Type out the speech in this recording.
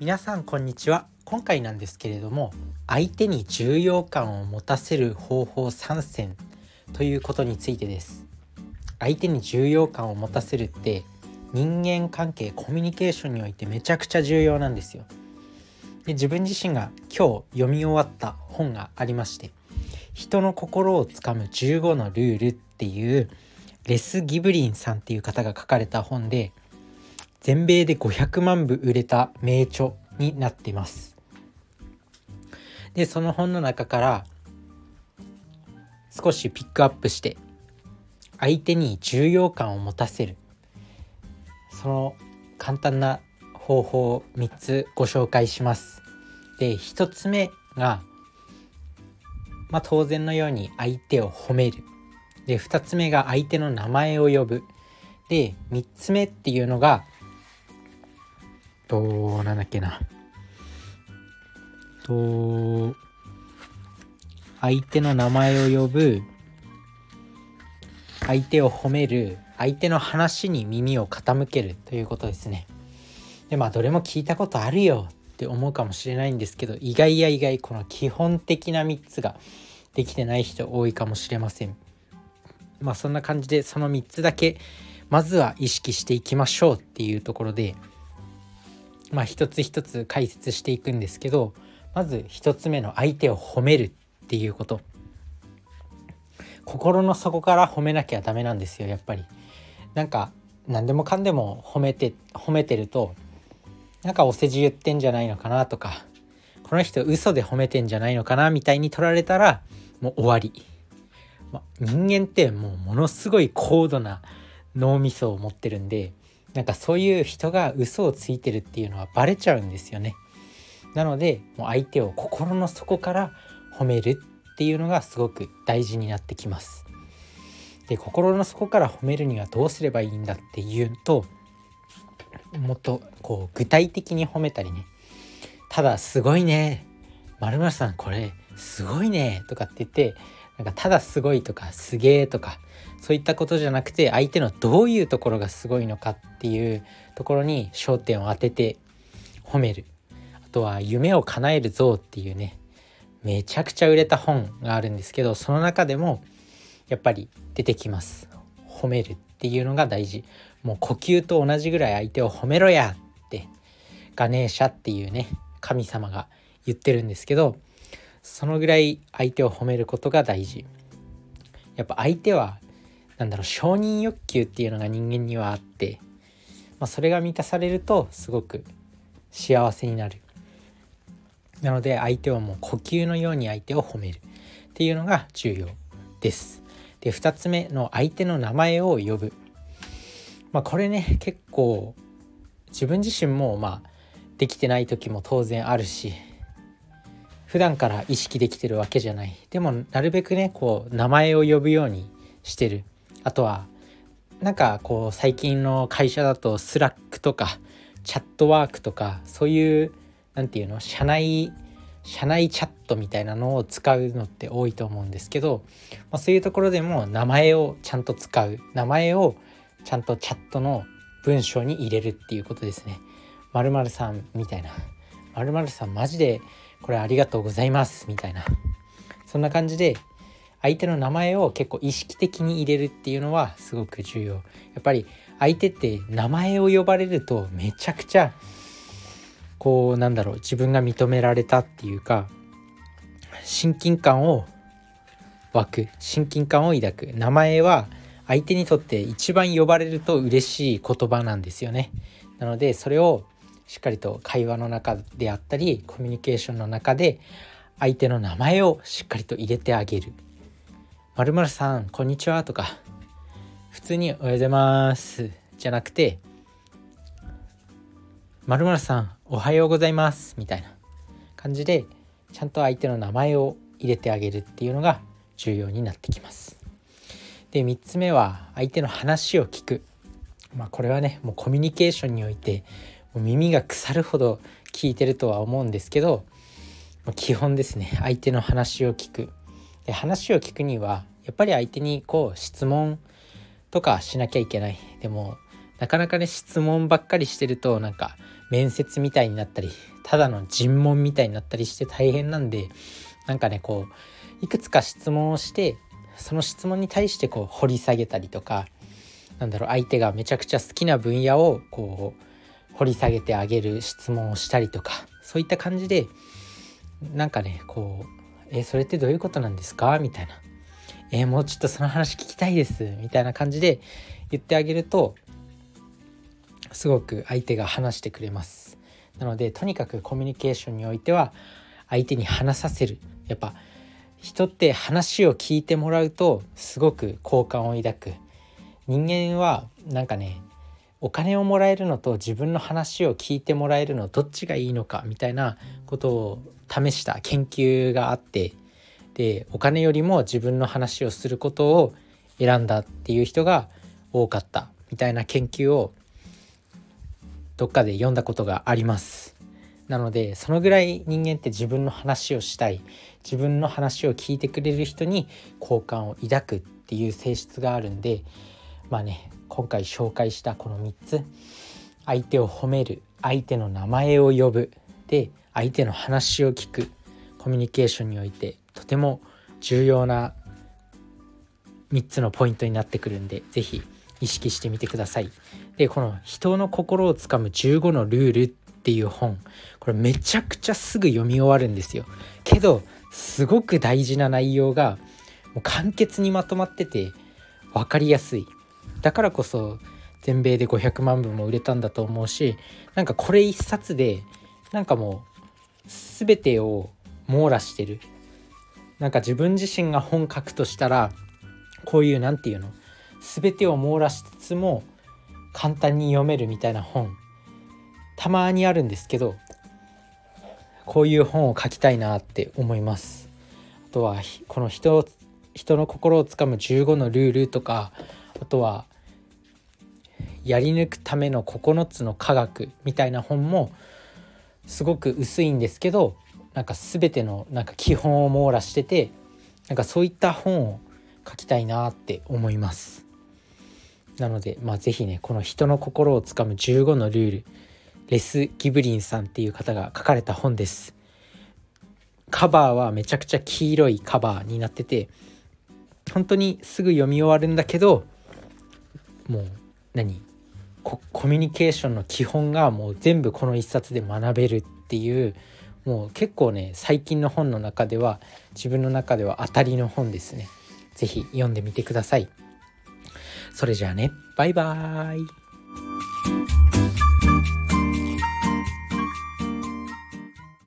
皆さんこんにちは。今回なんですけれども相手に重要感を持たせる方法3選ということについてです。相手に重要感を持たせるって人間関係コミュニケーションにおいてめちゃくちゃ重要なんですよ。で自分自身が今日読み終わった本がありまして人の心をつかむ15のルールっていうレス・ギブリンさんっていう方が書かれた本で全米で500万部売れた名著になっています。でその本の中から少しピックアップして相手に重要感を持たせる。その簡単な方法を3つご紹介します。で1つ目がまあ当然のように相手を褒める。で2つ目が相手の名前を呼ぶ。で3つ目っていうのがとなんだっけな。と相手の名前を呼ぶ相手を褒める相手の話に耳を傾けるということですね。でまあどれも聞いたことあるよって思うかもしれないんですけど意外や意外この基本的な3つができてない人多いかもしれません。まあそんな感じでその3つだけまずは意識していきましょうっていうところでまあ一つ一つ解説していくんですけどまず一つ目の相手を褒めるっていうこと。心の底から褒めなきゃダメなんですよやっぱり。なんか何でもかんでも褒めて褒めてるとなんかお世辞言ってんじゃないのかなとかこの人嘘で褒めてんじゃないのかなみたいに取られたらもう終わり、ま、人間ってもうものすごい高度な脳みそを持ってるんでなんかそういう人が嘘をついてるっていうのはバレちゃうんですよね。なのでもう相手を心の底から褒めるっていうのがすごく大事になってきます。で心の底から褒めるにはどうすればいいんだっていうともっとこう具体的に褒めたりねただすごいねまるさんこれすごいねとかって言ってなんかただすごいとかすげえとかそういったことじゃなくて相手のどういうところがすごいのかっていうところに焦点を当てて褒める。あとは「夢を叶えるぞ」っていうねめちゃくちゃ売れた本があるんですけどその中でもやっぱり出てきます。褒めるっていうのが大事。もう呼吸と同じぐらい相手を褒めろやってガネーシャっていうね神様が言ってるんですけどそのぐらい相手を褒めることが大事。やっぱ相手はなんだろう承認欲求っていうのが人間にはあって、まあ、それが満たされるとすごく幸せになる。なので相手はもう呼吸のように相手を褒める。っていうのが重要です。で2つ目の相手の名前を呼ぶ。まあこれね結構自分自身もまあできてない時も当然あるし普段から意識できてるわけじゃないでもなるべくねこう名前を呼ぶようにしてるあとはなんかこう最近の会社だとスラックとかチャットワークとかそういう何て言うの社内社内チャットみたいなのを使うのって多いと思うんですけど、まあ、そういうところでも名前をちゃんと使う名前をちゃんとチャットの文章に入れるっていうことですね。まるさんみたいな。まるさんマジでこれありがとうございますみたいな。そんな感じで相手の名前を結構意識的に入れるっていうのはすごく重要。やっぱり相手って名前を呼ばれるとめちゃくちゃこうなんだろう自分が認められたっていうか親近感を湧く親近感を抱く。名前は相手にとって一番呼ばれると嬉しい言葉なんですよね。なのでそれをしっかりと会話の中であったりコミュニケーションの中で相手の名前をしっかりと入れてあげる「まるさんこんにちは」とか普通に「おはようございます」じゃなくて「まるさんおはようございます」みたいな感じでちゃんと相手の名前を入れてあげるっていうのが重要になってきます。で3つ目は相手の話を聞く。まあこれはねもうコミュニケーションにおいて耳が腐るほど聞いてるとは思うんですけど基本ですね。相手の話を聞く。で話を聞くにはやっぱり相手にこう質問とかしなきゃいけない。でもなかなかね質問ばっかりしてるとなんか面接みたいになったりただの尋問みたいになったりして大変なんでなんかねこういくつか質問をしてその質問に対してこう掘り下げたりとかなんだろう相手がめちゃくちゃ好きな分野をこう掘り下げてあげる質問をしたりとかそういった感じでなんかねこう「えそれってどういうことなんですか?」みたいな「えもうちょっとその話聞きたいです」みたいな感じで言ってあげるとすごく相手が話してくれます。なのでとにかくコミュニケーションにおいては相手に話させるやっぱ人って話を聞いてもらうとすごく好感を抱く人間はなんかねお金をもらえるのと自分の話を聞いてもらえるのどっちがいいのかみたいなことを試した研究があって。でお金よりも自分の話をすることを選んだっていう人が多かったみたいな研究をどっかで読んだことがあります。なのでそのぐらい人間って自分の話をしたい自分の話を聞いてくれる人に好感を抱くっていう性質があるんでまあね今回紹介したこの3つ相手を褒める相手の名前を呼ぶで相手の話を聞くコミュニケーションにおいてとても重要な3つのポイントになってくるんで是非意識してみてください。でこの「人の心をつかむ15のルール」っていう本これめちゃくちゃすぐ読み終わるんですよ。けどすごく大事な内容がもう簡潔にまとまってて分かりやすい。だからこそ全米で500万部も売れたんだと思うしなんかこれ一冊でなんかもう全てを網羅してる。なんか自分自身が本書くとしたらこういう何て言うの？全てを網羅しつつも簡単に読めるみたいな本。たまにあるんですけどこういう本を書きたいなって思います。あとはこの人人の心をつかむ15のルールとかあとはやり抜くための9つの科学みたいな本もすごく薄いんですけどなんか全てのなんか基本を網羅しててなんかそういった本を書きたいなって思います。なのでまあ是非ねこの人の心をつかむ15のルールレス・ギブリンさんっていう方が書かれた本です。カバーはめちゃくちゃ黄色いカバーになってて本当にすぐ読み終わるんだけどもう何？コミュニケーションの基本がもう全部この一冊で学べるっていうもう結構ね最近の本の中では自分の中では当たりの本ですね。是非読んでみてください。それじゃあねバイバーイ